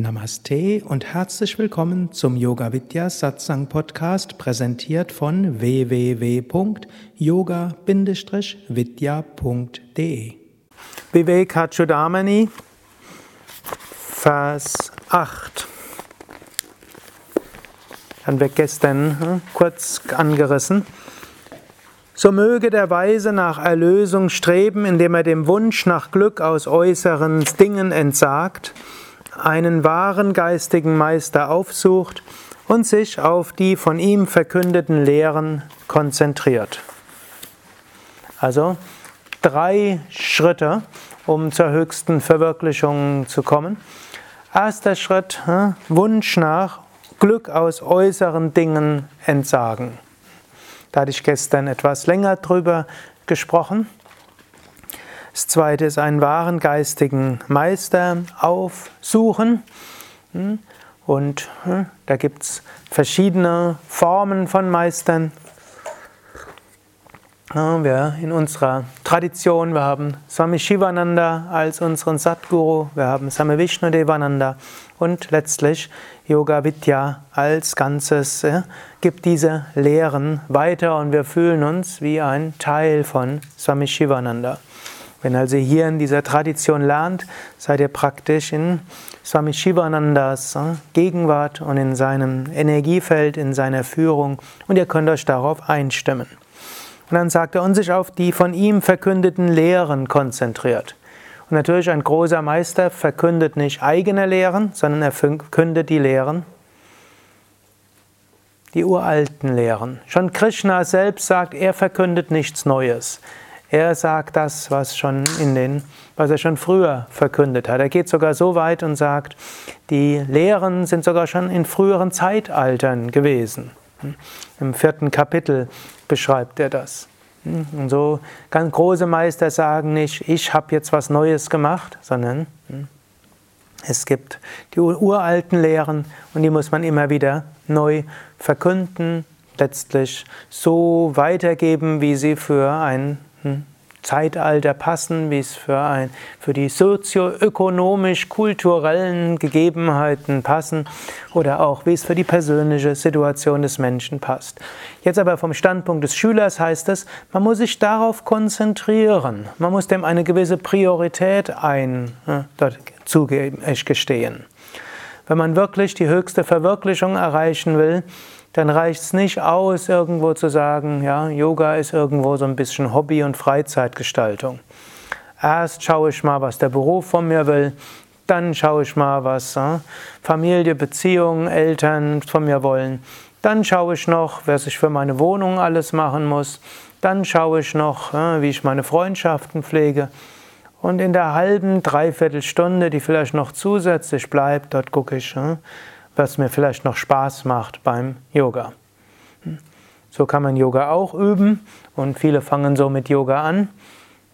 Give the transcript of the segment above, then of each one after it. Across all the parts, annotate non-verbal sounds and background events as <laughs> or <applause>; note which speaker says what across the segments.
Speaker 1: Namaste und herzlich willkommen zum Yoga Vidya Satsang Podcast, präsentiert von www.yoga-vidya.de.
Speaker 2: Vivekachudamani, Vers 8. Haben wir gestern hm, kurz angerissen. So möge der Weise nach Erlösung streben, indem er dem Wunsch nach Glück aus äußeren Dingen entsagt einen wahren geistigen Meister aufsucht und sich auf die von ihm verkündeten Lehren konzentriert. Also drei Schritte, um zur höchsten Verwirklichung zu kommen. Erster Schritt, hm, Wunsch nach Glück aus äußeren Dingen entsagen. Da hatte ich gestern etwas länger drüber gesprochen. Das zweite ist einen wahren geistigen Meister aufsuchen. Hm? Und hm, da gibt es verschiedene Formen von Meistern. Wir in unserer Tradition, wir haben Swami Shivananda als unseren Satguru, wir haben Swami Vishnu Devananda und letztlich Yoga Vidya als Ganzes gibt diese Lehren weiter und wir fühlen uns wie ein Teil von Swami Shivananda. Wenn also hier in dieser Tradition lernt, seid ihr praktisch in Swami Shivanandas äh, Gegenwart und in seinem Energiefeld, in seiner Führung und ihr könnt euch darauf einstimmen. Und dann sagt er, und sich auf die von ihm verkündeten Lehren konzentriert. Und natürlich ein großer Meister verkündet nicht eigene Lehren, sondern er verkündet die Lehren, die uralten Lehren. Schon Krishna selbst sagt, er verkündet nichts Neues. Er sagt das, was, schon in den, was er schon früher verkündet hat. Er geht sogar so weit und sagt, die Lehren sind sogar schon in früheren Zeitaltern gewesen. Im vierten Kapitel beschreibt er das. Und so ganz große Meister sagen nicht, ich habe jetzt was Neues gemacht, sondern es gibt die uralten Lehren und die muss man immer wieder neu verkünden, letztlich so weitergeben, wie sie für ein hm, Zeitalter passen, wie es für, ein, für die sozioökonomisch-kulturellen Gegebenheiten passen oder auch wie es für die persönliche Situation des Menschen passt. Jetzt aber vom Standpunkt des Schülers heißt es, man muss sich darauf konzentrieren, man muss dem eine gewisse Priorität ein, äh, dort zugeben, gestehen. Wenn man wirklich die höchste Verwirklichung erreichen will, dann reicht es nicht aus, irgendwo zu sagen, ja, Yoga ist irgendwo so ein bisschen Hobby- und Freizeitgestaltung. Erst schaue ich mal, was der Beruf von mir will, dann schaue ich mal, was äh, Familie, Beziehungen, Eltern von mir wollen. Dann schaue ich noch, was ich für meine Wohnung alles machen muss. Dann schaue ich noch, äh, wie ich meine Freundschaften pflege. Und in der halben, dreiviertel Stunde, die vielleicht noch zusätzlich bleibt, dort gucke ich, äh, was mir vielleicht noch Spaß macht beim Yoga. So kann man Yoga auch üben und viele fangen so mit Yoga an.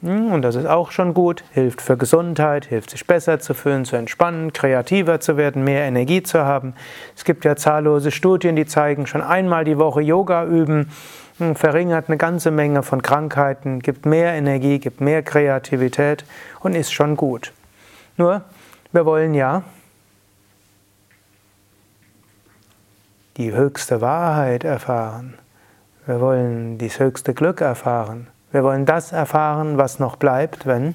Speaker 2: Und das ist auch schon gut, hilft für Gesundheit, hilft sich besser zu fühlen, zu entspannen, kreativer zu werden, mehr Energie zu haben. Es gibt ja zahllose Studien, die zeigen, schon einmal die Woche Yoga üben verringert eine ganze Menge von Krankheiten, gibt mehr Energie, gibt mehr Kreativität und ist schon gut. Nur, wir wollen ja die höchste Wahrheit erfahren. Wir wollen das höchste Glück erfahren. Wir wollen das erfahren, was noch bleibt, wenn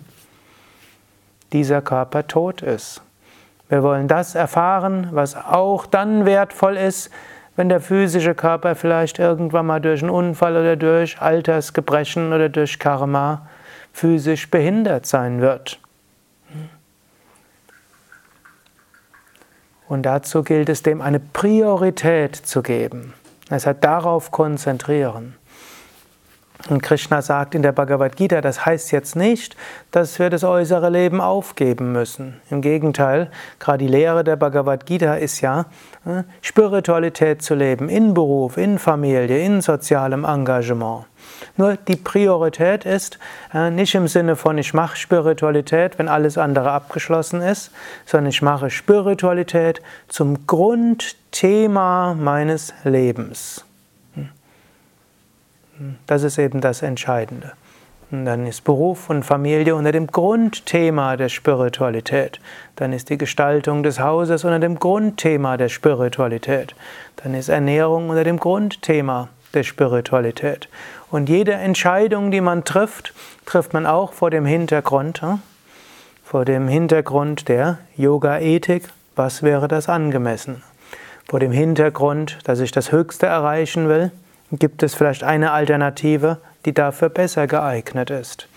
Speaker 2: dieser Körper tot ist. Wir wollen das erfahren, was auch dann wertvoll ist, wenn der physische Körper vielleicht irgendwann mal durch einen Unfall oder durch Altersgebrechen oder durch Karma physisch behindert sein wird. Und dazu gilt es, dem eine Priorität zu geben. Es hat darauf konzentrieren. Und Krishna sagt in der Bhagavad Gita, das heißt jetzt nicht, dass wir das äußere Leben aufgeben müssen. Im Gegenteil, gerade die Lehre der Bhagavad Gita ist ja, äh, Spiritualität zu leben, in Beruf, in Familie, in sozialem Engagement. Nur die Priorität ist äh, nicht im Sinne von, ich mache Spiritualität, wenn alles andere abgeschlossen ist, sondern ich mache Spiritualität zum Grundthema meines Lebens. Hm. Das ist eben das Entscheidende. Und dann ist Beruf und Familie unter dem Grundthema der Spiritualität. Dann ist die Gestaltung des Hauses unter dem Grundthema der Spiritualität. Dann ist Ernährung unter dem Grundthema der Spiritualität. Und jede Entscheidung, die man trifft, trifft man auch vor dem Hintergrund, hm? vor dem Hintergrund der Yoga-Ethik. Was wäre das angemessen? Vor dem Hintergrund, dass ich das Höchste erreichen will, gibt es vielleicht eine Alternative, die dafür besser geeignet ist.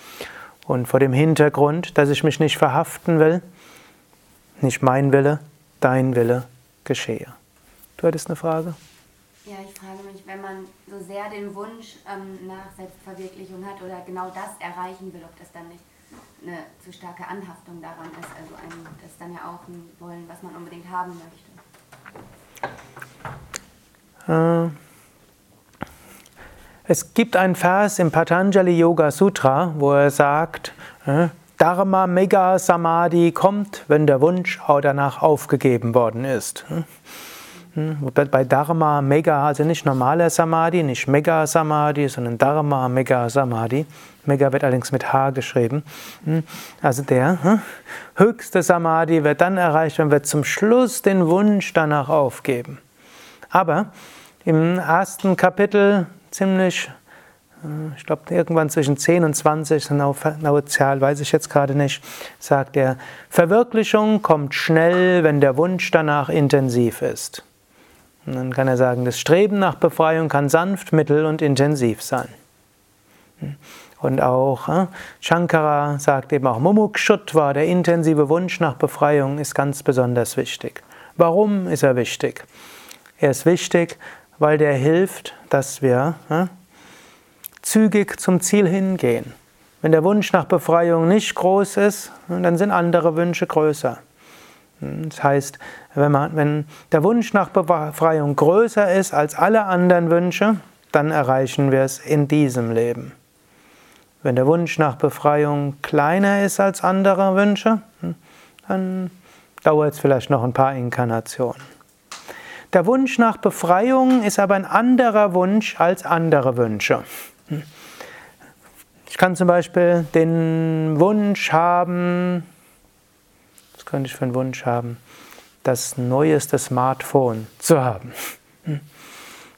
Speaker 2: Und vor dem Hintergrund, dass ich mich nicht verhaften will, nicht mein Wille, dein Wille geschehe. Du hattest eine Frage?
Speaker 3: Ja, ich frage mich, wenn man so sehr den Wunsch ähm, nach Selbstverwirklichung hat oder genau das erreichen will, ob das dann nicht eine zu starke Anhaftung daran ist. Also ein, das ist dann ja auch ein Wollen, was man unbedingt haben möchte.
Speaker 2: Äh, es gibt einen Vers im Patanjali Yoga Sutra, wo er sagt, äh, Dharma Mega Samadhi kommt, wenn der Wunsch danach aufgegeben worden ist. Bei Dharma Mega, also nicht normaler Samadhi, nicht Mega Samadhi, sondern Dharma Mega Samadhi. Mega wird allerdings mit H geschrieben. Hm, also der hm, höchste Samadhi wird dann erreicht, wenn wir zum Schluss den Wunsch danach aufgeben. Aber im ersten Kapitel ziemlich, äh, ich glaube irgendwann zwischen 10 und 20, genaue Zahl weiß ich jetzt gerade nicht, sagt er, Verwirklichung kommt schnell, wenn der Wunsch danach intensiv ist. Und dann kann er sagen, das Streben nach Befreiung kann sanft, mittel und intensiv sein. Und auch äh, Shankara sagt eben auch, Mumukshutva, der intensive Wunsch nach Befreiung, ist ganz besonders wichtig. Warum ist er wichtig? Er ist wichtig, weil der hilft, dass wir äh, zügig zum Ziel hingehen. Wenn der Wunsch nach Befreiung nicht groß ist, dann sind andere Wünsche größer. Das heißt, wenn, man, wenn der Wunsch nach Befreiung größer ist als alle anderen Wünsche, dann erreichen wir es in diesem Leben. Wenn der Wunsch nach Befreiung kleiner ist als andere Wünsche, dann dauert es vielleicht noch ein paar Inkarnationen. Der Wunsch nach Befreiung ist aber ein anderer Wunsch als andere Wünsche. Ich kann zum Beispiel den Wunsch haben, könnte ich für einen Wunsch haben? Das neueste Smartphone zu haben.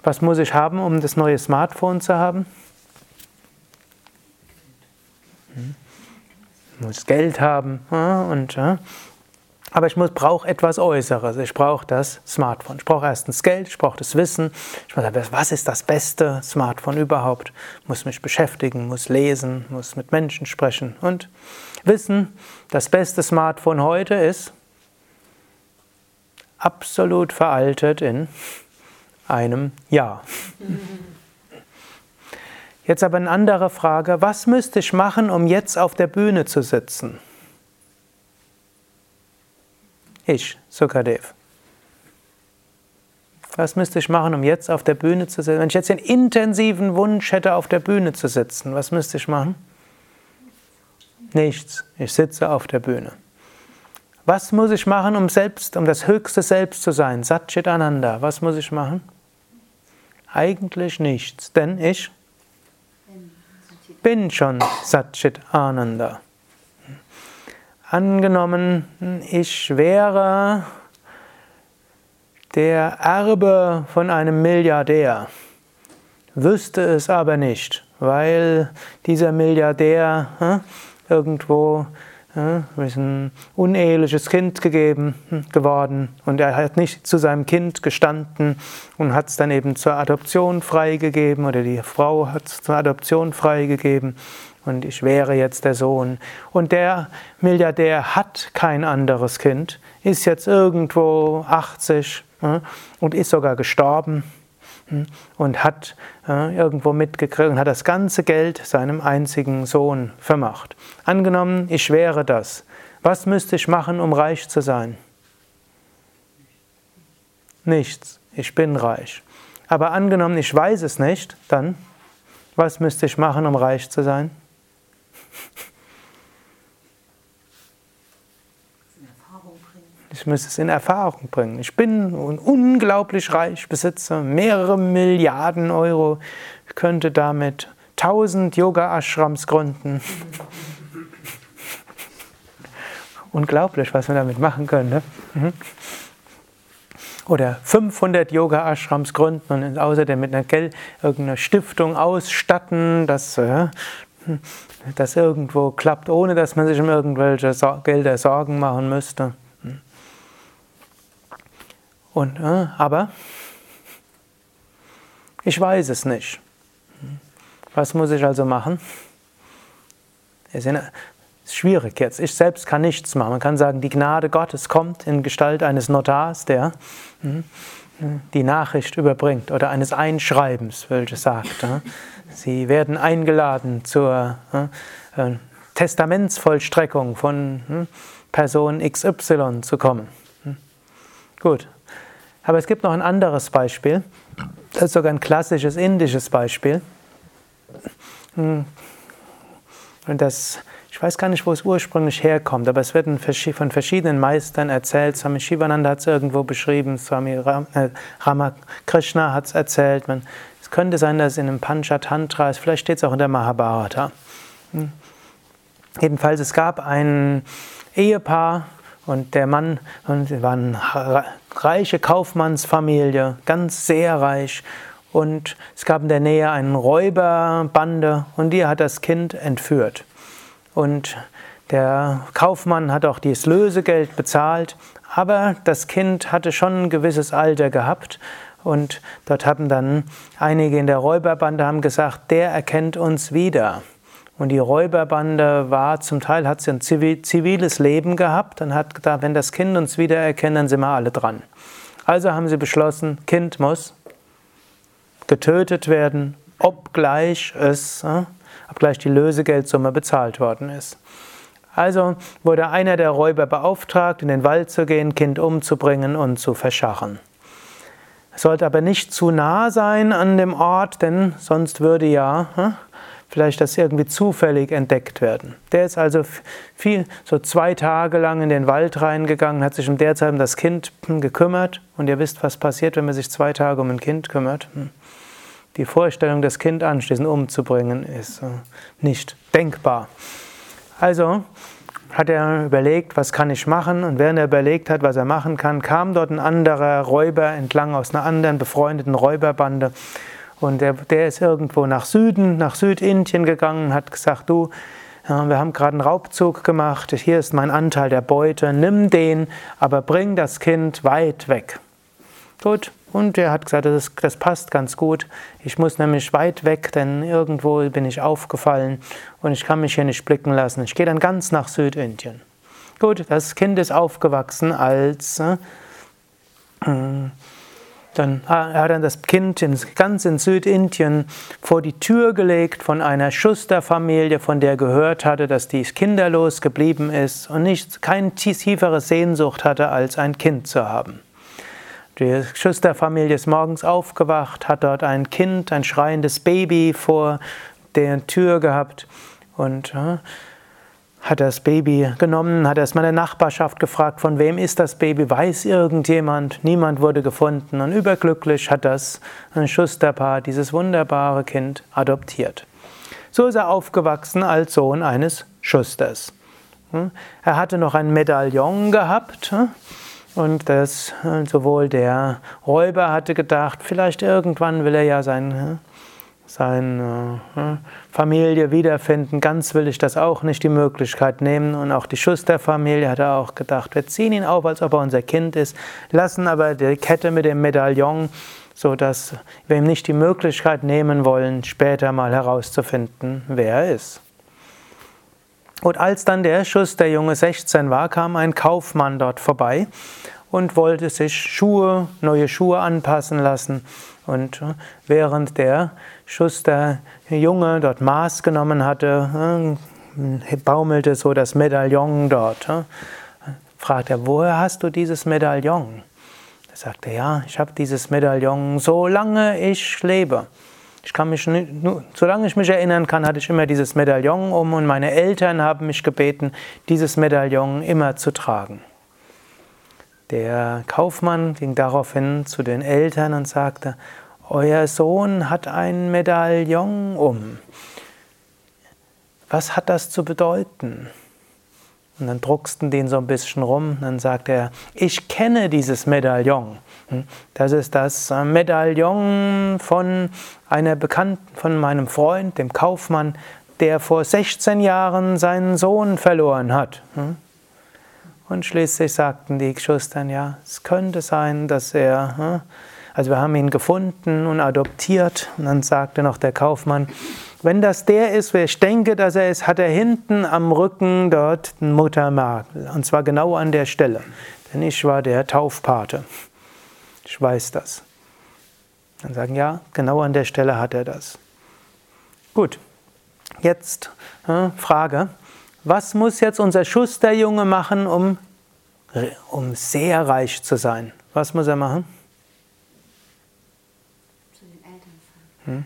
Speaker 2: Was muss ich haben, um das neue Smartphone zu haben? Ich muss Geld haben und aber ich brauche etwas Äußeres. Ich brauche das Smartphone. Ich brauche erstens Geld, ich brauche das Wissen. Ich muss sagen, was ist das beste Smartphone überhaupt? Ich muss mich beschäftigen, muss lesen, muss mit Menschen sprechen und wissen, das beste Smartphone heute ist absolut veraltet in einem Jahr. Jetzt aber eine andere Frage, was müsste ich machen, um jetzt auf der Bühne zu sitzen? Ich, Sukadev. Was müsste ich machen, um jetzt auf der Bühne zu sitzen? Wenn ich jetzt den intensiven Wunsch hätte, auf der Bühne zu sitzen, was müsste ich machen? Nichts. Ich sitze auf der Bühne. Was muss ich machen, um selbst, um das höchste Selbst zu sein? Satchit Ananda. Was muss ich machen? Eigentlich nichts, denn ich bin schon Satchit Ananda. Angenommen, ich wäre der Erbe von einem Milliardär, wüsste es aber nicht, weil dieser Milliardär hm, irgendwo ja, ist ein uneheliches Kind gegeben, hm, geworden. Und er hat nicht zu seinem Kind gestanden und hat es dann eben zur Adoption freigegeben oder die Frau hat es zur Adoption freigegeben und ich wäre jetzt der Sohn. Und der Milliardär hat kein anderes Kind, ist jetzt irgendwo 80 ja, und ist sogar gestorben hm, und hat äh, irgendwo mitgekriegt und hat das ganze Geld seinem einzigen Sohn vermacht. Angenommen, ich wäre das. Was müsste ich machen, um reich zu sein? Nichts. Ich bin reich. Aber angenommen, ich weiß es nicht, dann, was müsste ich machen, um reich zu sein? Ich müsste es in Erfahrung bringen. Ich bin unglaublich reich, besitze mehrere Milliarden Euro. Ich könnte damit 1000 Yoga-Ashrams gründen. <laughs> Unglaublich, was wir damit machen können. Ne? Mhm. Oder 500 Yoga-Ashrams gründen und außerdem mit einer Geld irgendeiner Stiftung ausstatten, dass äh, das irgendwo klappt, ohne dass man sich um irgendwelche Gelder Sorgen machen müsste. Und, äh, aber ich weiß es nicht. Was muss ich also machen? Es ist schwierig jetzt. Ich selbst kann nichts machen. Man kann sagen, die Gnade Gottes kommt in Gestalt eines Notars, der hm, die Nachricht überbringt oder eines Einschreibens, welches sagt. Sie werden eingeladen zur äh, Testamentsvollstreckung von hm, Person XY zu kommen. Hm. Gut. Aber es gibt noch ein anderes Beispiel. Das ist sogar ein klassisches indisches Beispiel. Hm. Und das, ich weiß gar nicht, wo es ursprünglich herkommt, aber es wird von verschiedenen Meistern erzählt. Swami Shivananda hat es irgendwo beschrieben, Swami äh, Ramakrishna hat es erzählt. Man, es könnte sein, dass es in einem Panchatantra ist, vielleicht steht es auch in der Mahabharata. Hm. Jedenfalls, es gab ein Ehepaar, und der Mann, und sie waren eine reiche Kaufmannsfamilie, ganz sehr reich. Und es gab in der Nähe eine Räuberbande und die hat das Kind entführt. Und der Kaufmann hat auch dieses Lösegeld bezahlt, aber das Kind hatte schon ein gewisses Alter gehabt und dort haben dann einige in der Räuberbande haben gesagt, der erkennt uns wieder. Und die Räuberbande war, zum Teil hat sie ein ziviles Leben gehabt und hat gedacht, wenn das Kind uns wiedererkennt, dann sind wir alle dran. Also haben sie beschlossen, Kind muss getötet werden, obgleich es, äh, obgleich die Lösegeldsumme bezahlt worden ist. Also wurde einer der Räuber beauftragt, in den Wald zu gehen, Kind umzubringen und zu verscharren. Es sollte aber nicht zu nah sein an dem Ort, denn sonst würde ja äh, vielleicht das irgendwie zufällig entdeckt werden. Der ist also viel, so zwei Tage lang in den Wald reingegangen, hat sich um der Zeit um das Kind hm, gekümmert. Und ihr wisst, was passiert, wenn man sich zwei Tage um ein Kind kümmert. Hm. Die Vorstellung, das Kind anschließend umzubringen, ist äh, nicht denkbar. Also hat er überlegt, was kann ich machen? Und während er überlegt hat, was er machen kann, kam dort ein anderer Räuber entlang aus einer anderen befreundeten Räuberbande und der, der ist irgendwo nach Süden, nach Südindien gegangen, hat gesagt, du, wir haben gerade einen Raubzug gemacht, hier ist mein Anteil der Beute, nimm den, aber bring das Kind weit weg. Gut, und er hat gesagt, das, das, passt ganz gut. Ich muss nämlich weit weg, denn irgendwo bin ich aufgefallen und ich kann mich hier nicht blicken lassen. Ich gehe dann ganz nach Südindien. Gut, das Kind ist aufgewachsen als äh, dann hat er das Kind ganz in Südindien vor die Tür gelegt von einer Schusterfamilie, von der er gehört hatte, dass die kinderlos geblieben ist und nicht keine tiefere Sehnsucht hatte, als ein Kind zu haben. Die Schusterfamilie ist morgens aufgewacht, hat dort ein Kind, ein schreiendes Baby vor der Tür gehabt und hat das Baby genommen, hat erstmal in der Nachbarschaft gefragt, von wem ist das Baby, weiß irgendjemand, niemand wurde gefunden und überglücklich hat das Schusterpaar dieses wunderbare Kind adoptiert. So ist er aufgewachsen als Sohn eines Schusters. Hm? Er hatte noch ein Medaillon gehabt hm? Und das sowohl der Räuber hatte gedacht, vielleicht irgendwann will er ja sein hm? seine äh, Familie wiederfinden. Ganz will ich das auch nicht die Möglichkeit nehmen. Und auch die Schusterfamilie hat auch gedacht, wir ziehen ihn auf, als ob er unser Kind ist, lassen aber die Kette mit dem Medaillon, sodass wir ihm nicht die Möglichkeit nehmen wollen, später mal herauszufinden, wer er ist. Und als dann der Schusterjunge 16 war, kam ein Kaufmann dort vorbei und wollte sich Schuhe, neue Schuhe anpassen lassen. Und äh, während der Schusterjunge dort Maß genommen hatte, äh, baumelte so das Medaillon dort. Äh. Fragt er, woher hast du dieses Medaillon? Er sagte, ja, ich habe dieses Medaillon, solange ich lebe. Ich kann mich, solange ich mich erinnern kann, hatte ich immer dieses Medaillon um und meine Eltern haben mich gebeten, dieses Medaillon immer zu tragen. Der Kaufmann ging daraufhin zu den Eltern und sagte, euer Sohn hat ein Medaillon um. Was hat das zu bedeuten? Und dann drucksten den so ein bisschen rum. Dann sagt er, ich kenne dieses Medaillon. Hm? Das ist das äh, Medaillon von einer Bekannten, von meinem Freund, dem Kaufmann, der vor 16 Jahren seinen Sohn verloren hat. Hm? Und schließlich sagten die Schustern, ja, es könnte sein, dass er, hm? also wir haben ihn gefunden und adoptiert. Und dann sagte noch der Kaufmann, wenn das der ist, wer ich denke, dass er ist, hat er hinten am Rücken dort einen Muttermakel. Und zwar genau an der Stelle. Denn ich war der Taufpate. Ich weiß das. Dann sagen, ja, genau an der Stelle hat er das. Gut, jetzt äh, Frage. Was muss jetzt unser Schusterjunge machen, um, um sehr reich zu sein? Was muss er machen?
Speaker 3: Zu den Eltern fahren.
Speaker 2: Hm.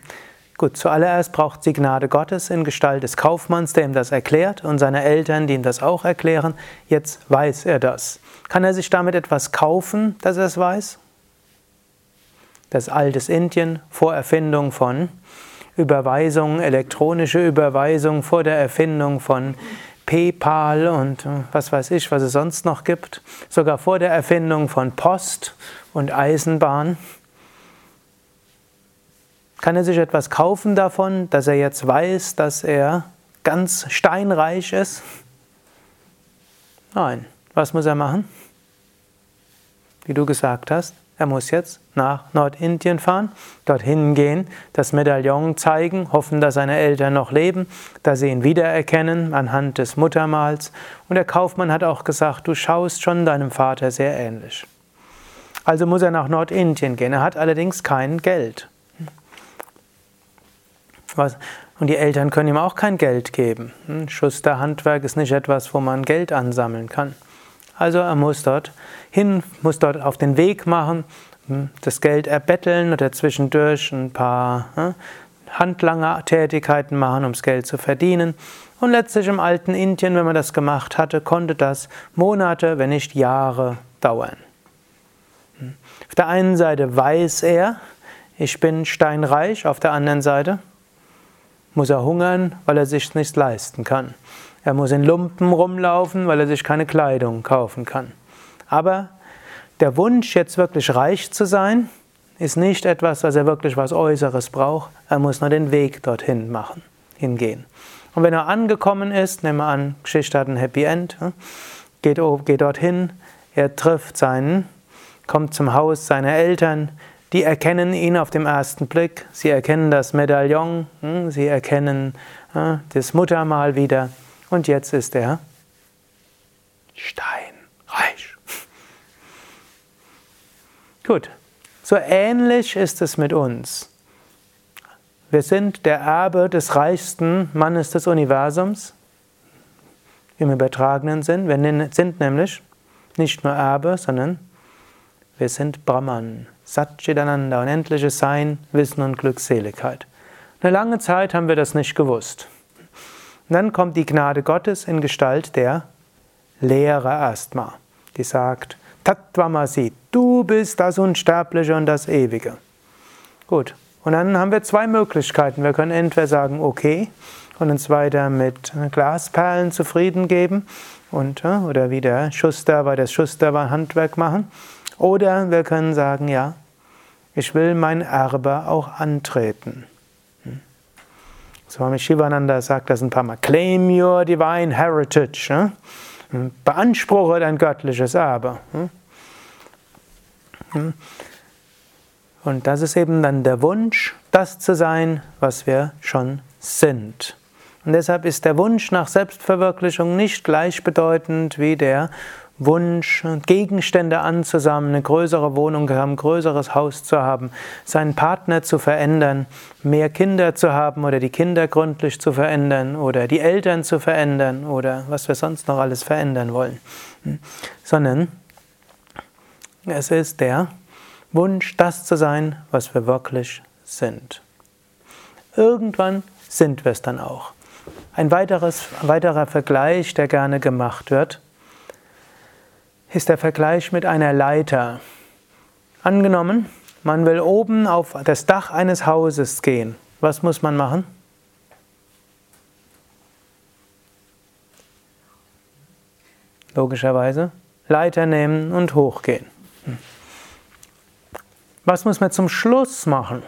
Speaker 2: Gut, zuallererst braucht sie Gnade Gottes in Gestalt des Kaufmanns, der ihm das erklärt, und seine Eltern, die ihm das auch erklären. Jetzt weiß er das. Kann er sich damit etwas kaufen, dass er es weiß? Das altes Indien vor Erfindung von Überweisung, elektronische Überweisung, vor der Erfindung von PayPal und äh, was weiß ich, was es sonst noch gibt, sogar vor der Erfindung von Post und Eisenbahn. Kann er sich etwas kaufen davon, dass er jetzt weiß, dass er ganz steinreich ist? Nein. Was muss er machen? Wie du gesagt hast, er muss jetzt nach Nordindien fahren, dorthin gehen, das Medaillon zeigen, hoffen, dass seine Eltern noch leben, dass sie ihn wiedererkennen anhand des Muttermals. Und der Kaufmann hat auch gesagt, du schaust schon deinem Vater sehr ähnlich. Also muss er nach Nordindien gehen. Er hat allerdings kein Geld. Was? Und die Eltern können ihm auch kein Geld geben. Hm, Schusterhandwerk ist nicht etwas, wo man Geld ansammeln kann. Also er muss dort hin, muss dort auf den Weg machen, das Geld erbetteln oder zwischendurch ein paar hm, Handlanger-Tätigkeiten machen, um das Geld zu verdienen. Und letztlich im alten Indien, wenn man das gemacht hatte, konnte das Monate, wenn nicht Jahre dauern. Auf der einen Seite weiß er, ich bin steinreich, auf der anderen Seite muss er hungern, weil er sich nichts leisten kann. Er muss in Lumpen rumlaufen, weil er sich keine Kleidung kaufen kann. Aber der Wunsch, jetzt wirklich reich zu sein, ist nicht etwas, dass er wirklich was Äußeres braucht. Er muss nur den Weg dorthin machen, hingehen. Und wenn er angekommen ist, nehmen wir an, Geschichte hat ein Happy End, geht, geht dorthin, er trifft seinen, kommt zum Haus seiner Eltern, die erkennen ihn auf den ersten Blick, sie erkennen das Medaillon, hm, sie erkennen das Muttermal wieder und jetzt ist er steinreich. Gut, so ähnlich ist es mit uns. Wir sind der Erbe des reichsten Mannes des Universums im übertragenen Sinn. Wir sind nämlich nicht nur Erbe, sondern wir sind Brahman. Satchitananda, unendliches Sein, Wissen und Glückseligkeit. Eine lange Zeit haben wir das nicht gewusst. Und dann kommt die Gnade Gottes in Gestalt der Lehre erstmal, die sagt, Tattvamasi, du bist das Unsterbliche und das Ewige. Gut, und dann haben wir zwei Möglichkeiten. Wir können entweder sagen, okay, und uns weiter mit Glasperlen zufrieden geben und, äh, oder wie der Schuster bei das Schusterhandwerk machen. Oder wir können sagen, ja, ich will mein Erbe auch antreten. Swami Shivananda sagt das ein paar Mal. Claim your divine heritage. Hm? Beanspruche dein göttliches Erbe. Hm? Hm? Und das ist eben dann der Wunsch, das zu sein, was wir schon sind. Und deshalb ist der Wunsch nach Selbstverwirklichung nicht gleichbedeutend wie der Wunsch, Gegenstände anzusammeln, eine größere Wohnung zu haben, ein größeres Haus zu haben, seinen Partner zu verändern, mehr Kinder zu haben oder die Kinder gründlich zu verändern oder die Eltern zu verändern oder was wir sonst noch alles verändern wollen. Hm? Sondern es ist der Wunsch, das zu sein, was wir wirklich sind. Irgendwann sind wir es dann auch. Ein weiteres, weiterer Vergleich, der gerne gemacht wird, ist der Vergleich mit einer Leiter. Angenommen, Man will oben auf das Dach eines Hauses gehen. Was muss man machen? Logischerweise Leiter nehmen und hochgehen. Was muss man zum Schluss machen?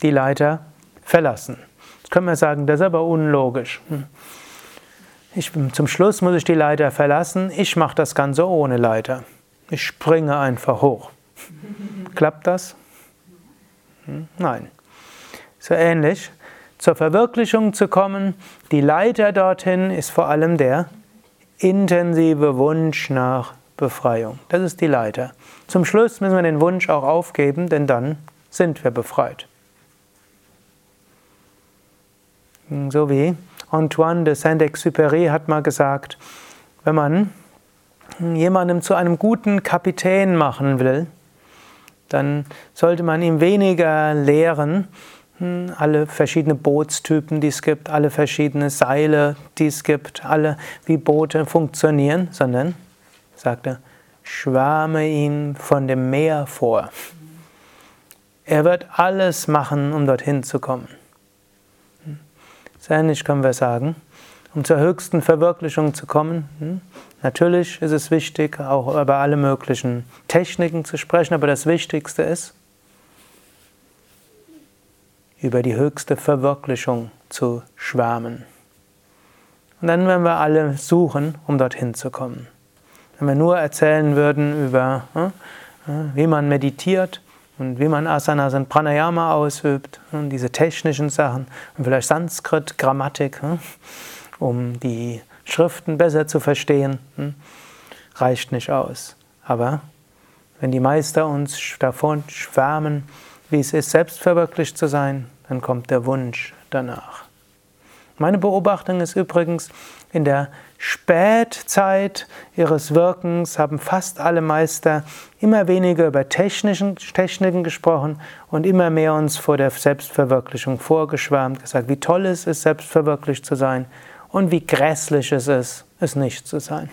Speaker 2: Die Leiter verlassen. Jetzt können wir sagen, das ist aber unlogisch. Ich, zum Schluss muss ich die Leiter verlassen. Ich mache das Ganze ohne Leiter. Ich springe einfach hoch. <laughs> Klappt das? Hm, nein. So ähnlich. Zur Verwirklichung zu kommen, die Leiter dorthin ist vor allem der intensive Wunsch nach Befreiung. Das ist die Leiter. Zum Schluss müssen wir den Wunsch auch aufgeben, denn dann sind wir befreit. So wie Antoine de Saint-Exupéry hat mal gesagt, wenn man jemandem zu einem guten Kapitän machen will, dann sollte man ihm weniger lehren, hm, alle verschiedene Bootstypen, die es gibt, alle verschiedene Seile, die es gibt, alle wie Boote funktionieren, sondern, sagt er, schwärme ihn von dem Meer vor. Er wird alles machen, um dorthin zu kommen. Ähnlich können wir sagen, um zur höchsten Verwirklichung zu kommen. Hm, natürlich ist es wichtig, auch über alle möglichen Techniken zu sprechen, aber das Wichtigste ist, über die höchste Verwirklichung zu schwärmen. Und dann werden wir alle suchen, um dorthin zu kommen. Wenn wir nur erzählen würden über, äh, äh, wie man meditiert und wie man Asanas und Pranayama ausübt, und diese technischen Sachen und vielleicht Sanskrit, Grammatik, äh, um die Schriften besser zu verstehen, reicht nicht aus. Aber wenn die Meister uns davon schwärmen, wie es ist, selbstverwirklicht zu sein, dann kommt der Wunsch danach. Meine Beobachtung ist übrigens, in der Spätzeit ihres Wirkens haben fast alle Meister immer weniger über Techniken gesprochen und immer mehr uns vor der Selbstverwirklichung vorgeschwärmt, gesagt, wie toll es ist, selbstverwirklicht zu sein und wie grässlich es ist, es nicht zu sein.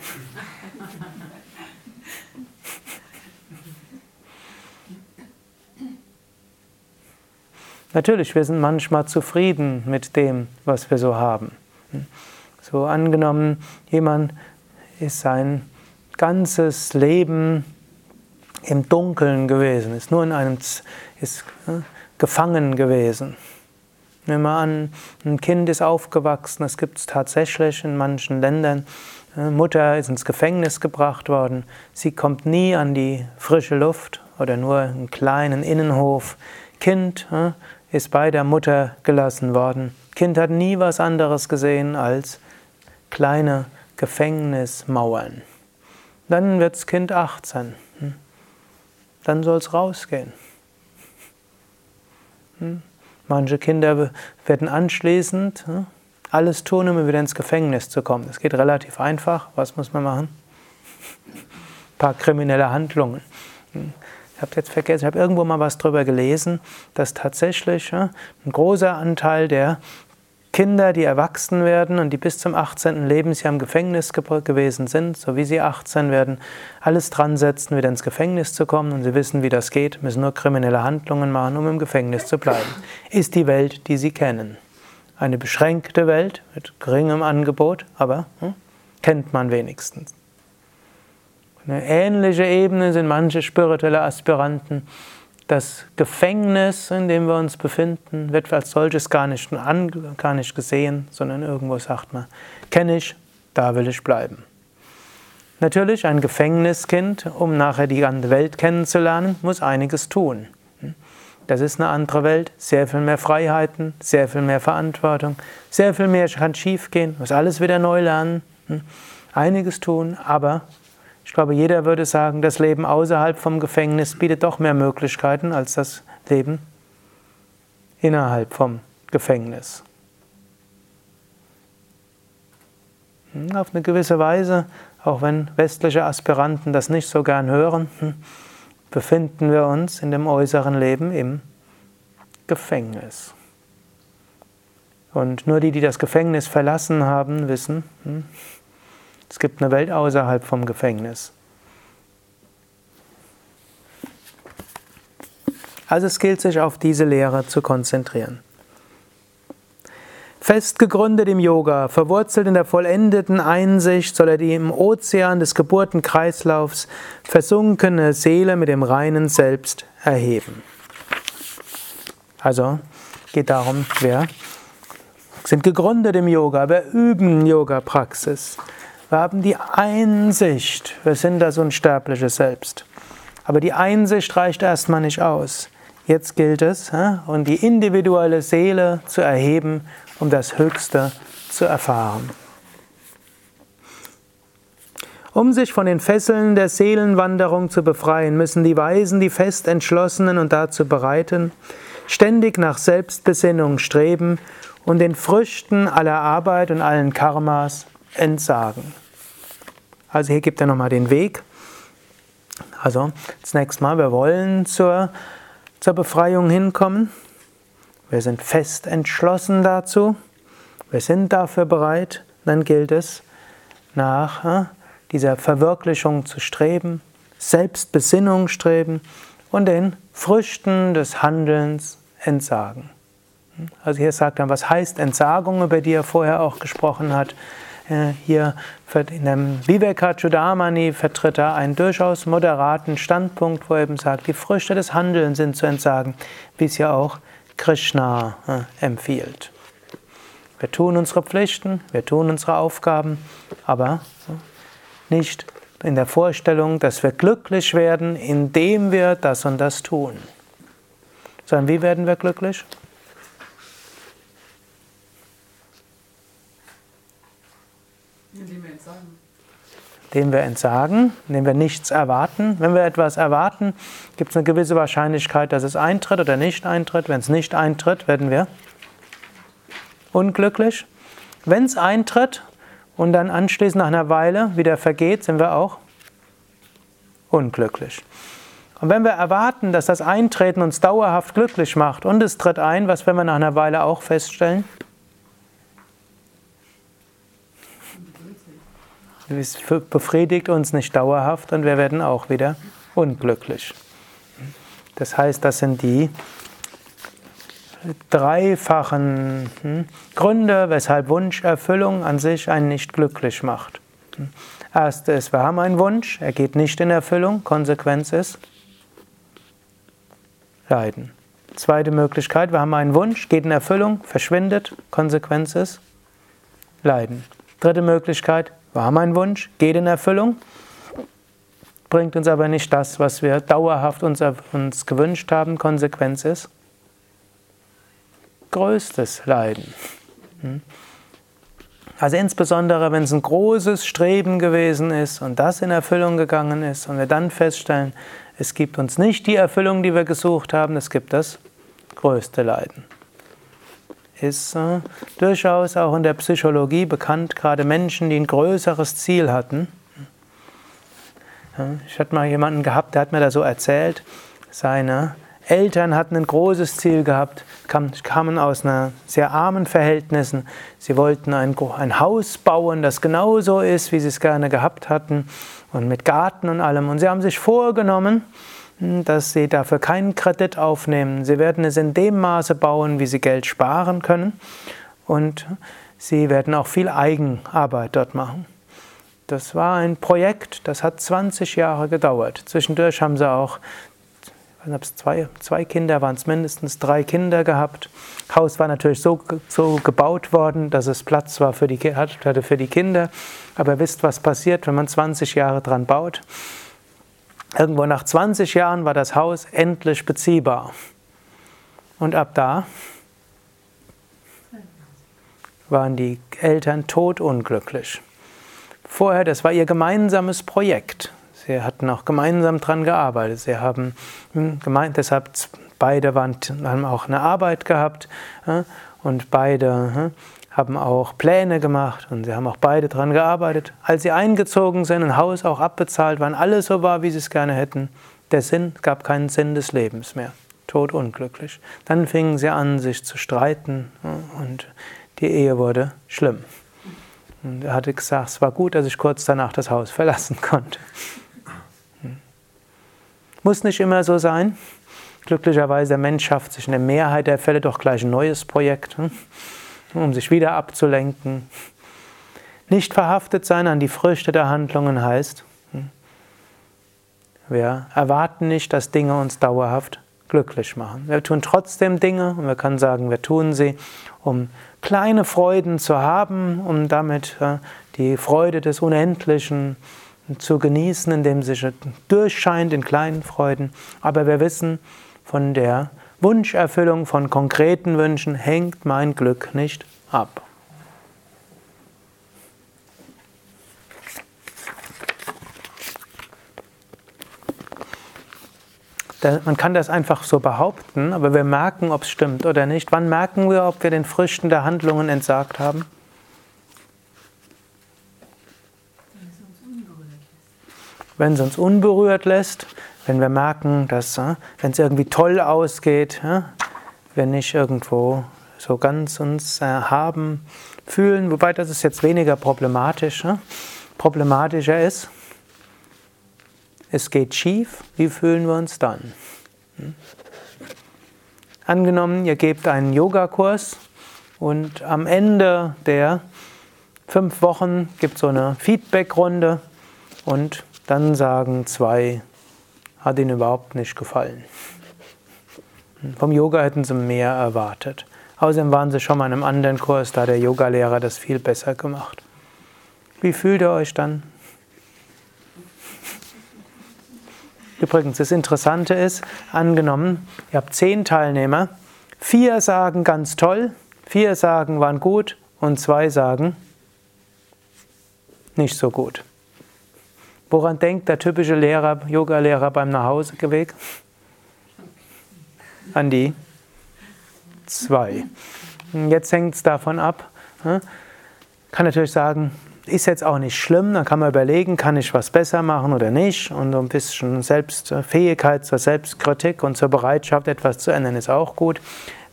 Speaker 2: Natürlich, wir sind manchmal zufrieden mit dem, was wir so haben. So angenommen, jemand ist sein ganzes Leben im Dunkeln gewesen, ist nur in einem, ist äh, gefangen gewesen. Nehmen wir an, ein Kind ist aufgewachsen, das gibt es tatsächlich in manchen Ländern. Äh, Mutter ist ins Gefängnis gebracht worden, sie kommt nie an die frische Luft oder nur einen kleinen Innenhof. Kind äh, ist bei der Mutter gelassen worden. Kind hat nie was anderes gesehen als kleine Gefängnismauern. Dann wird das Kind 18. Hm? Dann soll es rausgehen. Hm? Manche Kinder werden anschließend hm, alles tun, um wieder ins Gefängnis zu kommen. Das geht relativ einfach. Was muss man machen? Ein paar kriminelle Handlungen ich habe jetzt vergessen, ich habe irgendwo mal was darüber gelesen, dass tatsächlich ein großer Anteil der Kinder, die erwachsen werden und die bis zum 18. Lebensjahr im Gefängnis gewesen sind, so wie sie 18 werden, alles dran setzen, wieder ins Gefängnis zu kommen und sie wissen, wie das geht, müssen nur kriminelle Handlungen machen, um im Gefängnis zu bleiben. Ist die Welt, die sie kennen. Eine beschränkte Welt mit geringem Angebot, aber hm, kennt man wenigstens. Eine ähnliche Ebene sind manche spirituelle Aspiranten. Das Gefängnis, in dem wir uns befinden, wird als solches gar nicht, gar nicht gesehen, sondern irgendwo sagt man, kenne ich, da will ich bleiben. Natürlich, ein Gefängniskind, um nachher die ganze Welt kennenzulernen, muss einiges tun. Das ist eine andere Welt, sehr viel mehr Freiheiten, sehr viel mehr Verantwortung, sehr viel mehr kann schiefgehen, muss alles wieder neu lernen, einiges tun, aber ich glaube, jeder würde sagen, das Leben außerhalb vom Gefängnis bietet doch mehr Möglichkeiten als das Leben innerhalb vom Gefängnis. Hm, auf eine gewisse Weise, auch wenn westliche Aspiranten das nicht so gern hören, hm, befinden wir uns in dem äußeren Leben im Gefängnis. Und nur die, die das Gefängnis verlassen haben, wissen, hm, es gibt eine Welt außerhalb vom Gefängnis. Also es gilt sich auf diese Lehre zu konzentrieren. Fest gegründet im Yoga, verwurzelt in der vollendeten Einsicht, soll er die im Ozean des Geburtenkreislaufs versunkene Seele mit dem reinen Selbst erheben. Also geht darum, wir sind gegründet im Yoga, wir üben Yoga-Praxis. Wir haben die Einsicht, wir sind das unsterbliche Selbst. Aber die Einsicht reicht erstmal nicht aus. Jetzt gilt es, und die individuelle Seele zu erheben, um das Höchste zu erfahren. Um sich von den Fesseln der Seelenwanderung zu befreien, müssen die Weisen, die fest entschlossenen und dazu bereiten, ständig nach Selbstbesinnung streben und den Früchten aller Arbeit und allen Karmas entsagen. Also hier gibt er nochmal den Weg. Also zunächst mal, wir wollen zur, zur Befreiung hinkommen. Wir sind fest entschlossen dazu. Wir sind dafür bereit. Dann gilt es, nach äh, dieser Verwirklichung zu streben, Selbstbesinnung streben und den Früchten des Handelns entsagen. Also hier sagt er, was heißt Entsagung, über die er vorher auch gesprochen hat. Äh, hier in dem Vivekachudamani vertritt er einen durchaus moderaten Standpunkt, wo er eben sagt, die Früchte des Handelns sind zu entsagen, wie es ja auch Krishna äh, empfiehlt. Wir tun unsere Pflichten, wir tun unsere Aufgaben, aber äh, nicht in der Vorstellung, dass wir glücklich werden, indem wir das und das tun. Sondern wie werden wir glücklich?
Speaker 4: Indem wir entsagen.
Speaker 2: Indem wir entsagen, indem wir nichts erwarten. Wenn wir etwas erwarten, gibt es eine gewisse Wahrscheinlichkeit, dass es eintritt oder nicht eintritt. Wenn es nicht eintritt, werden wir unglücklich. Wenn es eintritt und dann anschließend nach einer Weile wieder vergeht, sind wir auch unglücklich. Und wenn wir erwarten, dass das Eintreten uns dauerhaft glücklich macht und es tritt ein, was werden wir nach einer Weile auch feststellen? Es befriedigt uns nicht dauerhaft und wir werden auch wieder unglücklich. Das heißt, das sind die dreifachen hm, Gründe, weshalb Wunscherfüllung an sich einen nicht glücklich macht. Erste ist, wir haben einen Wunsch, er geht nicht in Erfüllung, Konsequenz ist Leiden. Zweite Möglichkeit, wir haben einen Wunsch, geht in Erfüllung, verschwindet, Konsequenz ist Leiden. Dritte Möglichkeit, haben einen Wunsch, geht in Erfüllung, bringt uns aber nicht das, was wir dauerhaft uns, uns gewünscht haben. Konsequenz ist größtes Leiden. Hm? Also insbesondere, wenn es ein großes Streben gewesen ist und das in Erfüllung gegangen ist und wir dann feststellen, es gibt uns nicht die Erfüllung, die wir gesucht haben, es gibt das größte Leiden ist äh, durchaus auch in der Psychologie bekannt, gerade Menschen, die ein größeres Ziel hatten. Ich hatte mal jemanden gehabt, der hat mir da so erzählt, seine Eltern hatten ein großes Ziel gehabt, kamen aus einer sehr armen Verhältnissen. Sie wollten ein, ein Haus bauen, das genauso ist, wie sie es gerne gehabt hatten und mit Garten und allem. Und sie haben sich vorgenommen, dass sie dafür keinen Kredit aufnehmen. Sie werden es in dem Maße bauen, wie sie Geld sparen können und sie werden auch viel Eigenarbeit dort machen. Das war ein Projekt, das hat 20 Jahre gedauert. Zwischendurch haben sie auch, ich weiß nicht, zwei, zwei Kinder waren es mindestens, drei Kinder gehabt. Haus war natürlich so, so gebaut worden, dass es Platz war für die, hatte für die Kinder. Aber wisst, was passiert, wenn man 20 Jahre dran baut. Irgendwo nach 20 Jahren war das Haus endlich beziehbar. Und ab da waren die Eltern todunglücklich. Vorher, das war ihr gemeinsames Projekt. Sie hatten auch gemeinsam daran gearbeitet. Sie haben hm, gemeint, deshalb beide waren, haben auch eine Arbeit gehabt und beide hm, haben auch Pläne gemacht und sie haben auch beide daran gearbeitet. Als sie eingezogen sind, ein Haus auch abbezahlt waren, alles so war, wie sie es gerne hätten, der Sinn gab keinen Sinn des Lebens mehr. Tod unglücklich. Dann fingen sie an, sich zu streiten und die Ehe wurde schlimm. Und er hatte gesagt, es war gut, dass ich kurz danach das Haus verlassen konnte. Muss nicht immer so sein. Glücklicherweise der Mensch schafft sich in der Mehrheit der Fälle doch gleich ein neues Projekt, hm, um sich wieder abzulenken. Nicht verhaftet sein an die Früchte der Handlungen heißt, hm, wir erwarten nicht, dass Dinge uns dauerhaft glücklich machen. Wir tun trotzdem Dinge und wir können sagen, wir tun sie, um kleine Freuden zu haben, um damit äh, die Freude des Unendlichen zu genießen, indem sich durchscheint in kleinen Freuden. Aber wir wissen, von der Wunscherfüllung von konkreten Wünschen hängt mein Glück nicht ab. Man kann das einfach so behaupten, aber wir merken, ob es stimmt oder nicht. Wann merken wir, ob wir den Früchten der Handlungen entsagt haben? Wenn es uns unberührt lässt, wenn wir merken, dass, äh, wenn es irgendwie toll ausgeht, wir nicht irgendwo so ganz uns haben, fühlen, wobei das ist jetzt weniger problematisch. Problematischer ist, es geht schief, wie fühlen wir uns dann? Hm? Angenommen, ihr gebt einen Yogakurs und am Ende der fünf Wochen gibt es so eine Feedbackrunde und dann sagen zwei, hat ihnen überhaupt nicht gefallen. Vom Yoga hätten sie mehr erwartet. Außerdem waren sie schon mal in einem anderen Kurs, da hat der Yogalehrer das viel besser gemacht. Wie fühlt ihr euch dann? Übrigens, das Interessante ist, angenommen, ihr habt zehn Teilnehmer, vier sagen ganz toll, vier sagen waren gut und zwei sagen nicht so gut. Woran denkt der typische Lehrer, Yoga-Lehrer beim Nachhauseweg? An die zwei. Jetzt hängt es davon ab. Hm? Kann natürlich sagen, ist jetzt auch nicht schlimm, dann kann man überlegen, kann ich was besser machen oder nicht. Und ein bisschen Selbstfähigkeit zur Selbstkritik und zur Bereitschaft, etwas zu ändern, ist auch gut.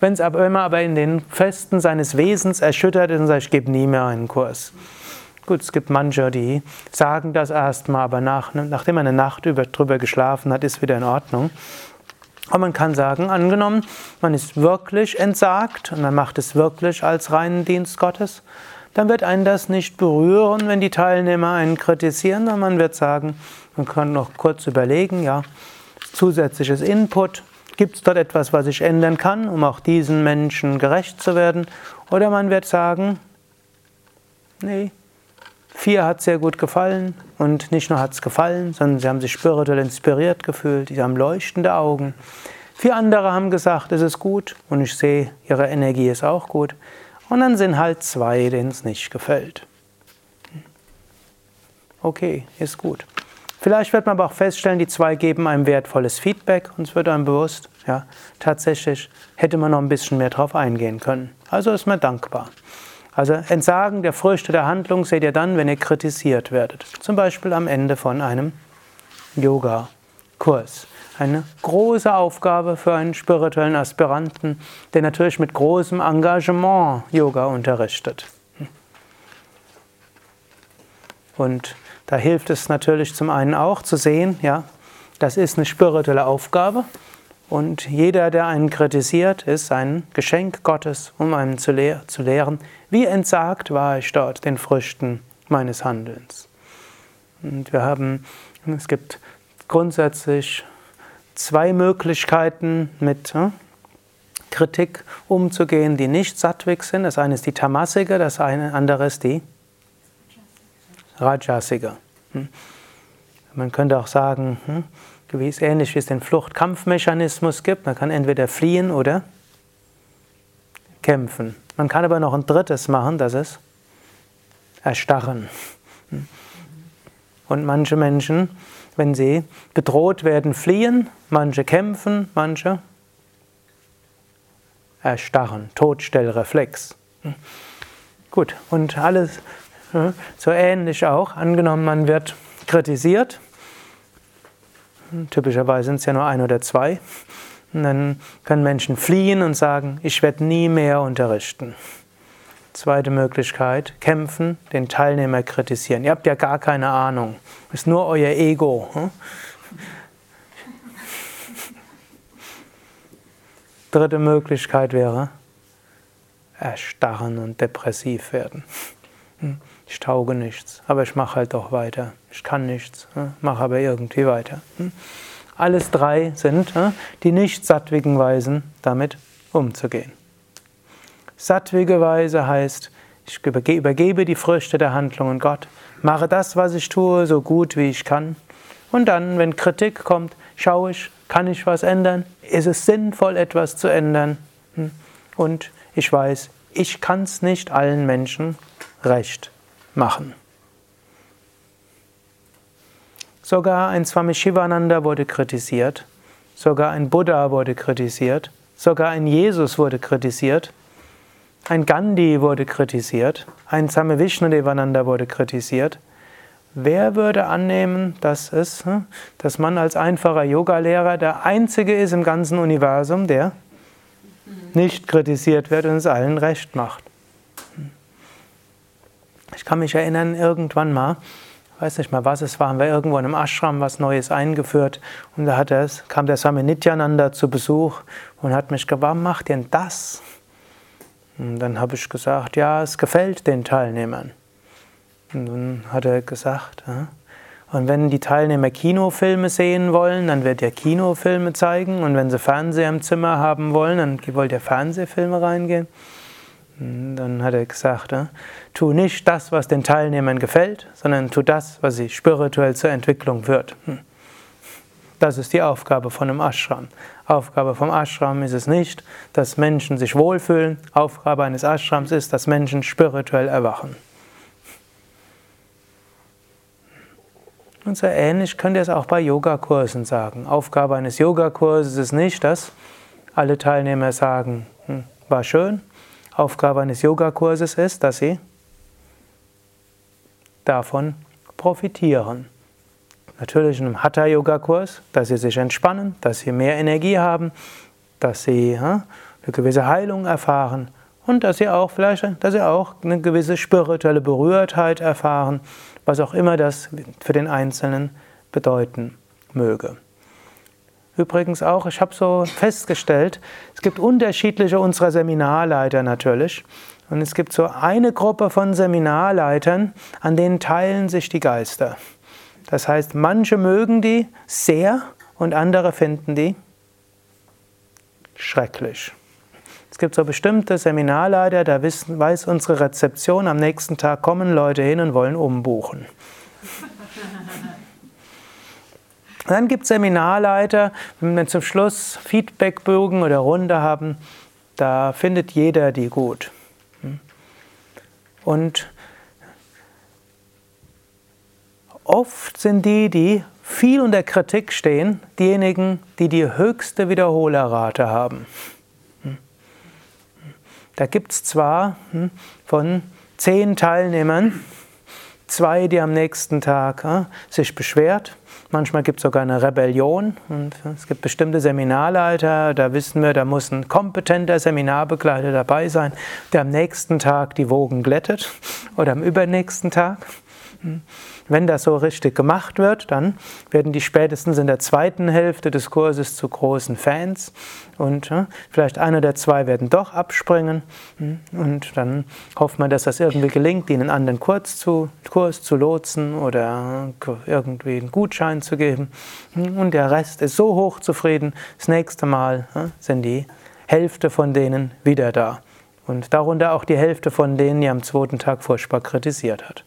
Speaker 2: Wenn's aber, wenn man aber in den Festen seines Wesens erschüttert ist und sagt, ich gebe nie mehr einen Kurs. Gut, es gibt manche, die sagen das erstmal, aber nach, nachdem man eine Nacht über, drüber geschlafen hat, ist wieder in Ordnung. Aber man kann sagen, angenommen, man ist wirklich entsagt und man macht es wirklich als reinen Dienst Gottes, dann wird einen das nicht berühren, wenn die Teilnehmer einen kritisieren, sondern man wird sagen, man kann noch kurz überlegen, ja, zusätzliches Input, gibt es dort etwas, was ich ändern kann, um auch diesen Menschen gerecht zu werden? Oder man wird sagen, nee, vier hat sehr gut gefallen und nicht nur hat es gefallen, sondern sie haben sich spirituell inspiriert gefühlt, sie haben leuchtende Augen. Vier andere haben gesagt, es ist gut und ich sehe, ihre Energie ist auch gut. Und dann sind halt zwei, denen es nicht gefällt. Okay, ist gut. Vielleicht wird man aber auch feststellen, die zwei geben einem wertvolles Feedback und es wird einem bewusst, ja, tatsächlich hätte man noch ein bisschen mehr drauf eingehen können. Also ist man dankbar. Also Entsagen der Früchte der Handlung seht ihr dann, wenn ihr kritisiert werdet. Zum Beispiel am Ende von einem Yoga-Kurs. Eine große Aufgabe für einen spirituellen Aspiranten, der natürlich mit großem Engagement Yoga unterrichtet. Und da hilft es natürlich zum einen auch zu sehen, ja, das ist eine spirituelle Aufgabe und jeder, der einen kritisiert, ist ein Geschenk Gottes, um einen zu, lehr zu lehren, wie entsagt war ich dort den Früchten meines Handelns. Und wir haben, es gibt grundsätzlich zwei Möglichkeiten mit äh, Kritik umzugehen, die nicht sattwig sind. Das eine ist die tamasige, das eine, andere ist die rajasige. Hm. Man könnte auch sagen, hm, gewiss ähnlich wie es den Fluchtkampfmechanismus gibt. Man kann entweder fliehen oder kämpfen. Man kann aber noch ein drittes machen, das ist erstarren. Und manche Menschen wenn sie bedroht werden, fliehen, manche kämpfen, manche erstarren, Todstellreflex. Gut, und alles so ähnlich auch. Angenommen, man wird kritisiert, typischerweise sind es ja nur ein oder zwei, dann können Menschen fliehen und sagen, ich werde nie mehr unterrichten. Zweite Möglichkeit, kämpfen, den Teilnehmer kritisieren. Ihr habt ja gar keine Ahnung. Ist nur euer Ego. Hm? dritte Möglichkeit wäre erstarren und depressiv werden. Hm, ich tauge nichts, aber ich mache halt doch weiter. Ich kann nichts, mache aber irgendwie weiter. Alles drei sind die nicht sattwigen Weisen, damit umzugehen. Sattwige Weise heißt, ich übergebe die Früchte der Handlungen Gott, mache das, was ich tue, so gut wie ich kann. Und dann, wenn Kritik kommt, schaue ich, kann ich was ändern? Ist es sinnvoll, etwas zu ändern? Hm. Und ich weiß, ich kann es nicht allen Menschen recht machen. Sogar ein Swami Shivananda wurde kritisiert, sogar ein Buddha wurde kritisiert, sogar ein Jesus wurde kritisiert, ein Gandhi wurde kritisiert, ein Same Vishnudevananda wurde kritisiert. Wer würde annehmen, dass es, hm, dass man als einfacher Yogalehrer der einzige ist im ganzen Universum, der nicht kritisiert wird und es allen recht macht? Ich kann mich erinnern, irgendwann mal, weiß nicht mal was es war, haben wir irgendwo in einem Ashram was Neues eingeführt und da es, kam der Swami Nityananda zu Besuch und hat mich gefragt, warum macht denn das? Und dann habe ich gesagt, ja, es gefällt den Teilnehmern. Und dann hat er gesagt, ja, und wenn die Teilnehmer Kinofilme sehen wollen, dann wird er Kinofilme zeigen. Und wenn sie Fernseher im Zimmer haben wollen, dann wollt ihr Fernsehfilme reingehen. Und dann hat er gesagt, ja, tu nicht das, was den Teilnehmern gefällt, sondern tu das, was sie spirituell zur Entwicklung führt. Hm. Das ist die Aufgabe von einem Ashram. Aufgabe vom Ashram ist es nicht, dass Menschen sich wohlfühlen. Aufgabe eines Ashrams ist, dass Menschen spirituell erwachen. Und so ähnlich könnt ihr es auch bei Yogakursen sagen. Aufgabe eines Yogakurses ist nicht, dass alle Teilnehmer sagen, hm, war schön. Aufgabe eines Yogakurses ist, dass sie davon profitieren. Natürlich in einem Hatha-Yoga-Kurs, dass sie sich entspannen, dass sie mehr Energie haben, dass sie eine gewisse Heilung erfahren und dass sie auch vielleicht, dass sie auch eine gewisse spirituelle Berührtheit erfahren was auch immer das für den Einzelnen bedeuten möge. Übrigens auch, ich habe so festgestellt, es gibt unterschiedliche unserer Seminarleiter natürlich. Und es gibt so eine Gruppe von Seminarleitern, an denen teilen sich die Geister. Das heißt, manche mögen die sehr und andere finden die schrecklich. Es gibt so bestimmte Seminarleiter, da weiß unsere Rezeption, am nächsten Tag kommen Leute hin und wollen umbuchen. Dann gibt es Seminarleiter, wenn wir zum Schluss Feedbackbögen oder Runde haben, da findet jeder die gut. Und oft sind die, die viel unter Kritik stehen, diejenigen, die die höchste Wiederholerrate haben. Da gibt es zwar hm, von zehn Teilnehmern zwei, die am nächsten Tag hm, sich beschwert. Manchmal gibt es sogar eine Rebellion und es gibt bestimmte Seminarleiter, da wissen wir, da muss ein kompetenter Seminarbegleiter dabei sein, der am nächsten Tag die Wogen glättet <laughs> oder am übernächsten Tag. Hm. Wenn das so richtig gemacht wird, dann werden die spätestens in der zweiten Hälfte des Kurses zu großen Fans und vielleicht ein oder zwei werden doch abspringen hm, und dann hofft man, dass das irgendwie gelingt, ihnen einen anderen Kurs zu, Kurs zu lotsen oder irgendwie einen Gutschein zu geben hm, und der Rest ist so hochzufrieden, das nächste Mal sind die Hälfte von denen wieder da. Und darunter auch die Hälfte von denen, die am zweiten Tag furchtbar kritisiert hat.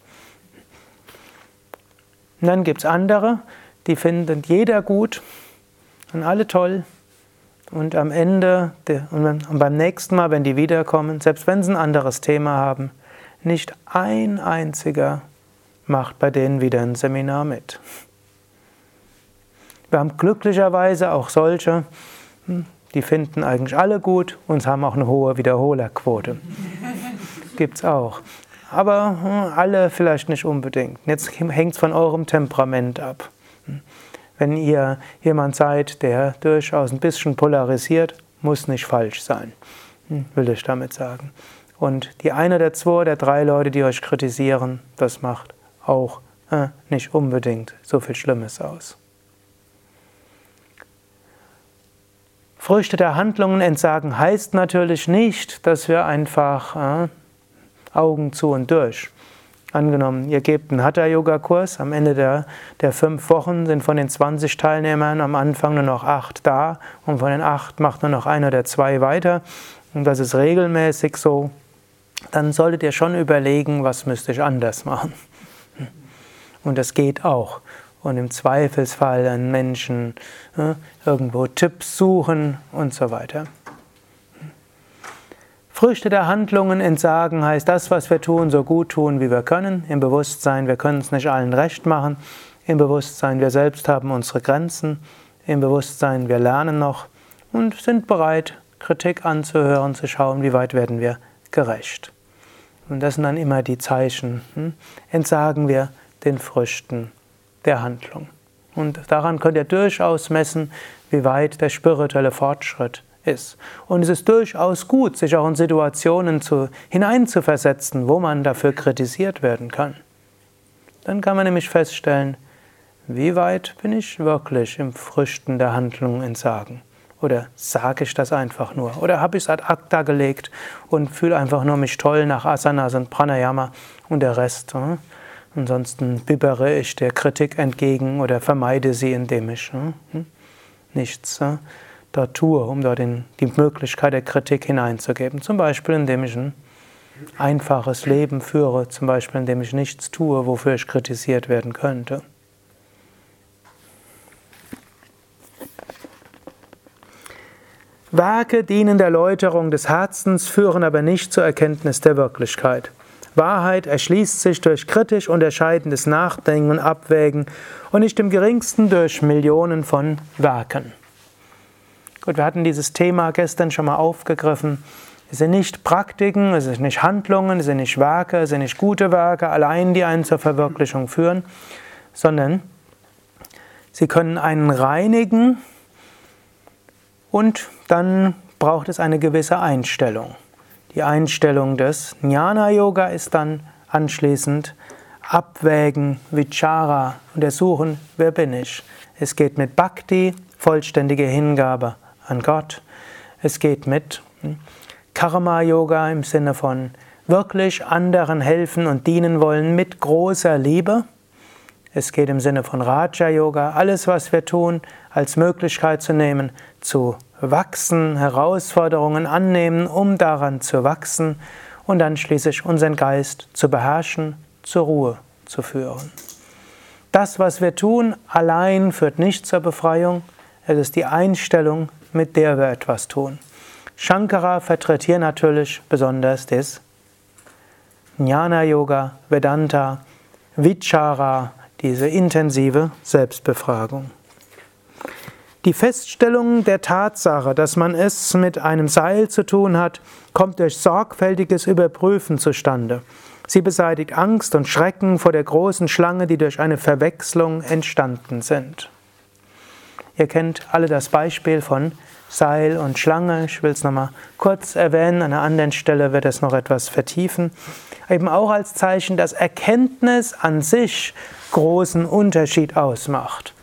Speaker 2: Und dann gibt es andere, die finden jeder gut und alle toll. Und am Ende und beim nächsten Mal, wenn die wiederkommen, selbst wenn sie ein anderes Thema haben, nicht ein einziger macht bei denen wieder ein Seminar mit. Wir haben glücklicherweise auch solche, hm, die finden eigentlich alle gut und haben auch eine hohe Wiederholerquote. <laughs> Gibt es auch aber hm, alle vielleicht nicht unbedingt. Jetzt hängt es von eurem Temperament ab. Hm. Wenn ihr jemand seid, der durchaus ein bisschen polarisiert, muss nicht falsch sein, hm, will ich damit sagen. Und die eine der zwei der drei Leute, die euch kritisieren, das macht auch äh, nicht unbedingt so viel Schlimmes aus. Früchte der Handlungen entsagen heißt natürlich nicht, dass wir einfach äh, Augen zu und durch. Angenommen, ihr gebt einen Hatha-Yoga-Kurs, am Ende der, der fünf Wochen sind von den 20 Teilnehmern am Anfang nur noch acht da und von den acht macht nur noch einer oder zwei weiter und das ist regelmäßig so, dann solltet ihr schon überlegen, was müsste ich anders machen. Und das geht auch und im Zweifelsfall an Menschen äh, irgendwo Tipps suchen und so weiter. Früchte der Handlungen entsagen heißt das, was wir tun, so gut tun, wie wir können, im Bewusstsein, wir können es nicht allen recht machen, im Bewusstsein, wir selbst haben unsere Grenzen, im Bewusstsein, wir lernen noch und sind bereit, Kritik anzuhören, zu schauen, wie weit werden wir gerecht. Und das sind dann immer die Zeichen. Hm? Entsagen wir den Früchten der Handlung. Und daran könnt ihr durchaus messen, wie weit der spirituelle Fortschritt ist. Und es ist durchaus gut, sich auch in Situationen zu, hineinzuversetzen, wo man dafür kritisiert werden kann. Dann kann man nämlich feststellen, wie weit bin ich wirklich im Früchten der Handlung entsagen. Oder sage ich das einfach nur? Oder habe ich es ad acta gelegt und fühle einfach nur mich toll nach Asanas und Pranayama und der Rest? Hm? Ansonsten bibbere ich der Kritik entgegen oder vermeide sie, indem ich hm, hm, nichts hm, dort tue, um dort in die Möglichkeit der Kritik hineinzugeben. Zum Beispiel, indem ich ein einfaches Leben führe, zum Beispiel, indem ich nichts tue, wofür ich kritisiert werden könnte. Werke dienen der Läuterung des Herzens, führen aber nicht zur Erkenntnis der Wirklichkeit. Wahrheit erschließt sich durch kritisch unterscheidendes Nachdenken und Abwägen und nicht im geringsten durch Millionen von Werken. Gut, wir hatten dieses Thema gestern schon mal aufgegriffen. Es sind nicht Praktiken, es sind nicht Handlungen, es sind nicht Werke, es sind nicht gute Werke allein, die einen zur Verwirklichung führen, sondern sie können einen reinigen und dann braucht es eine gewisse Einstellung. Die Einstellung des Jnana Yoga ist dann anschließend Abwägen, Vichara und ersuchen, wer bin ich. Es geht mit Bhakti, vollständige Hingabe an Gott. Es geht mit hm, Karma Yoga im Sinne von wirklich anderen helfen und dienen wollen mit großer Liebe. Es geht im Sinne von Raja Yoga, alles was wir tun, als Möglichkeit zu nehmen, zu wachsen, Herausforderungen annehmen, um daran zu wachsen und dann schließlich unseren Geist zu beherrschen, zur Ruhe zu führen. Das, was wir tun, allein führt nicht zur Befreiung, es ist die Einstellung, mit der wir etwas tun. Shankara vertritt hier natürlich besonders das Jnana Yoga, Vedanta, Vichara, diese intensive Selbstbefragung. Die Feststellung der Tatsache, dass man es mit einem Seil zu tun hat, kommt durch sorgfältiges Überprüfen zustande. Sie beseitigt Angst und Schrecken vor der großen Schlange, die durch eine Verwechslung entstanden sind. Ihr kennt alle das Beispiel von Seil und Schlange. Ich will es nochmal kurz erwähnen, an einer anderen Stelle wird es noch etwas vertiefen. Eben auch als Zeichen, dass Erkenntnis an sich großen Unterschied ausmacht.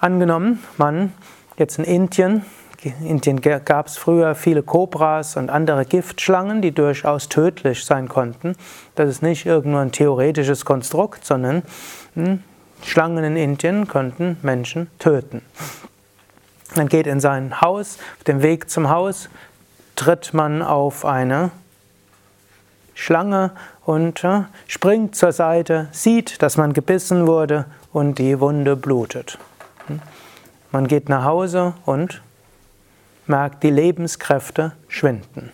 Speaker 2: Angenommen, man jetzt in Indien, in Indien gab es früher viele Kobras und andere Giftschlangen, die durchaus tödlich sein konnten. Das ist nicht irgendein ein theoretisches Konstrukt, sondern hm, Schlangen in Indien könnten Menschen töten. Man geht in sein Haus, auf dem Weg zum Haus tritt man auf eine Schlange und äh, springt zur Seite, sieht, dass man gebissen wurde und die Wunde blutet. Hm? Man geht nach Hause und merkt, die Lebenskräfte schwinden.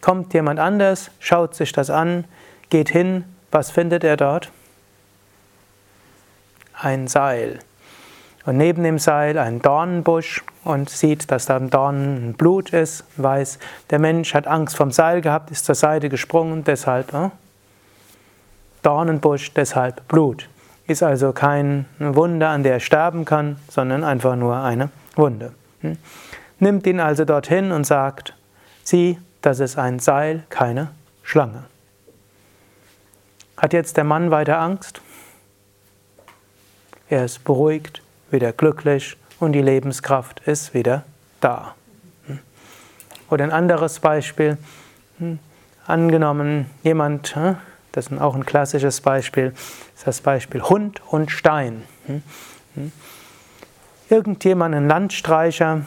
Speaker 2: Kommt jemand anders, schaut sich das an, geht hin, was findet er dort? Ein Seil. Und neben dem Seil ein Dornenbusch und sieht, dass da ein Dornen Blut ist, weiß, der Mensch hat Angst vom Seil gehabt, ist zur Seite gesprungen, deshalb äh, Dornenbusch, deshalb Blut. Ist also kein Wunder, an der er sterben kann, sondern einfach nur eine Wunde. Hm? Nimmt ihn also dorthin und sagt, sieh, das ist ein Seil, keine Schlange. Hat jetzt der Mann weiter Angst? Er ist beruhigt, wieder glücklich und die Lebenskraft ist wieder da. Oder ein anderes Beispiel. Angenommen, jemand, das ist auch ein klassisches Beispiel, ist das Beispiel Hund und Stein. Irgendjemand, ein Landstreicher,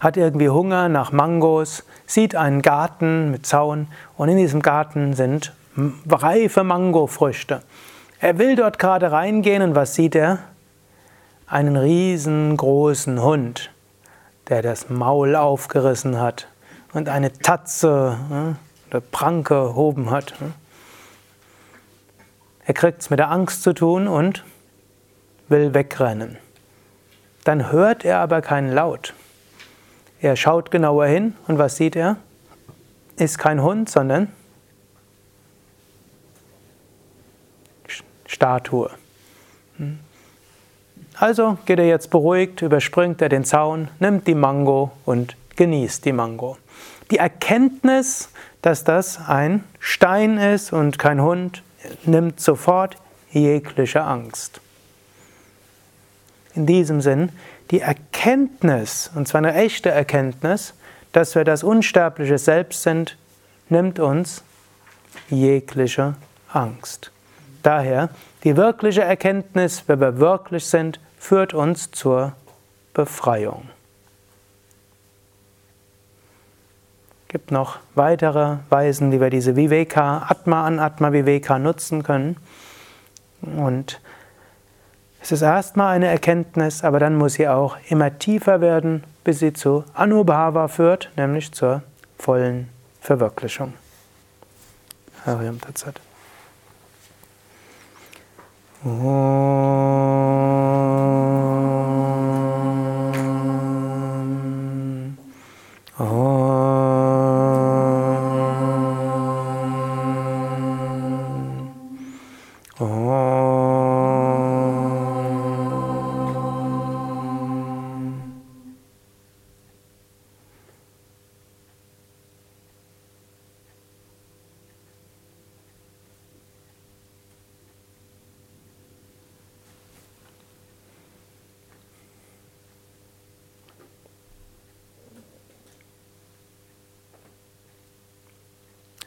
Speaker 2: hat irgendwie Hunger nach Mangos, sieht einen Garten mit Zaun und in diesem Garten sind reife Mangofrüchte. Er will dort gerade reingehen und was sieht er? Einen riesengroßen Hund, der das Maul aufgerissen hat und eine Tatze oder Pranke erhoben hat. Er kriegt es mit der Angst zu tun und will wegrennen. Dann hört er aber keinen Laut. Er schaut genauer hin und was sieht er? Ist kein Hund, sondern Statue. Also geht er jetzt beruhigt, überspringt er den Zaun, nimmt die Mango und genießt die Mango. Die Erkenntnis, dass das ein Stein ist und kein Hund, nimmt sofort jegliche Angst. In diesem Sinn, die Erkenntnis, und zwar eine echte Erkenntnis, dass wir das unsterbliche Selbst sind, nimmt uns jegliche Angst. Daher, die wirkliche Erkenntnis, wer wir wirklich sind, führt uns zur Befreiung. Es gibt noch weitere Weisen, wie wir diese Viveka, Atma an Atma Viveka nutzen können. Und es ist erstmal eine Erkenntnis, aber dann muss sie auch immer tiefer werden, bis sie zu Anubhava führt, nämlich zur vollen Verwirklichung. Hariam Tatsat. Om.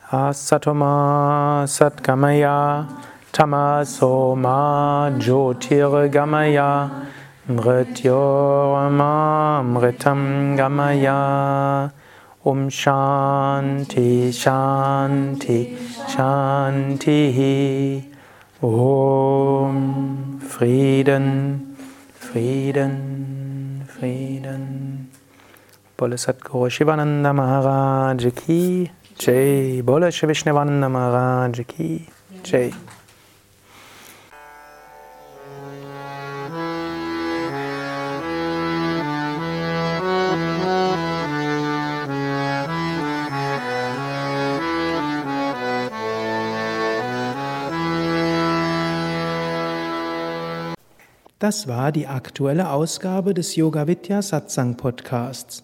Speaker 2: Asatoma Satgamaya Tamasoma Jyotirgamaya Mrityorma Mritam Gamaya Om Shanti Shanti Shanti. Om Frieden Frieden Frieden Satguru Shivananda Maharaj Ki Bole Shri Vishnavananda Maharaj Ki Jai.
Speaker 1: Das war die aktuelle Ausgabe des Yoga Vidya Satsang Podcasts.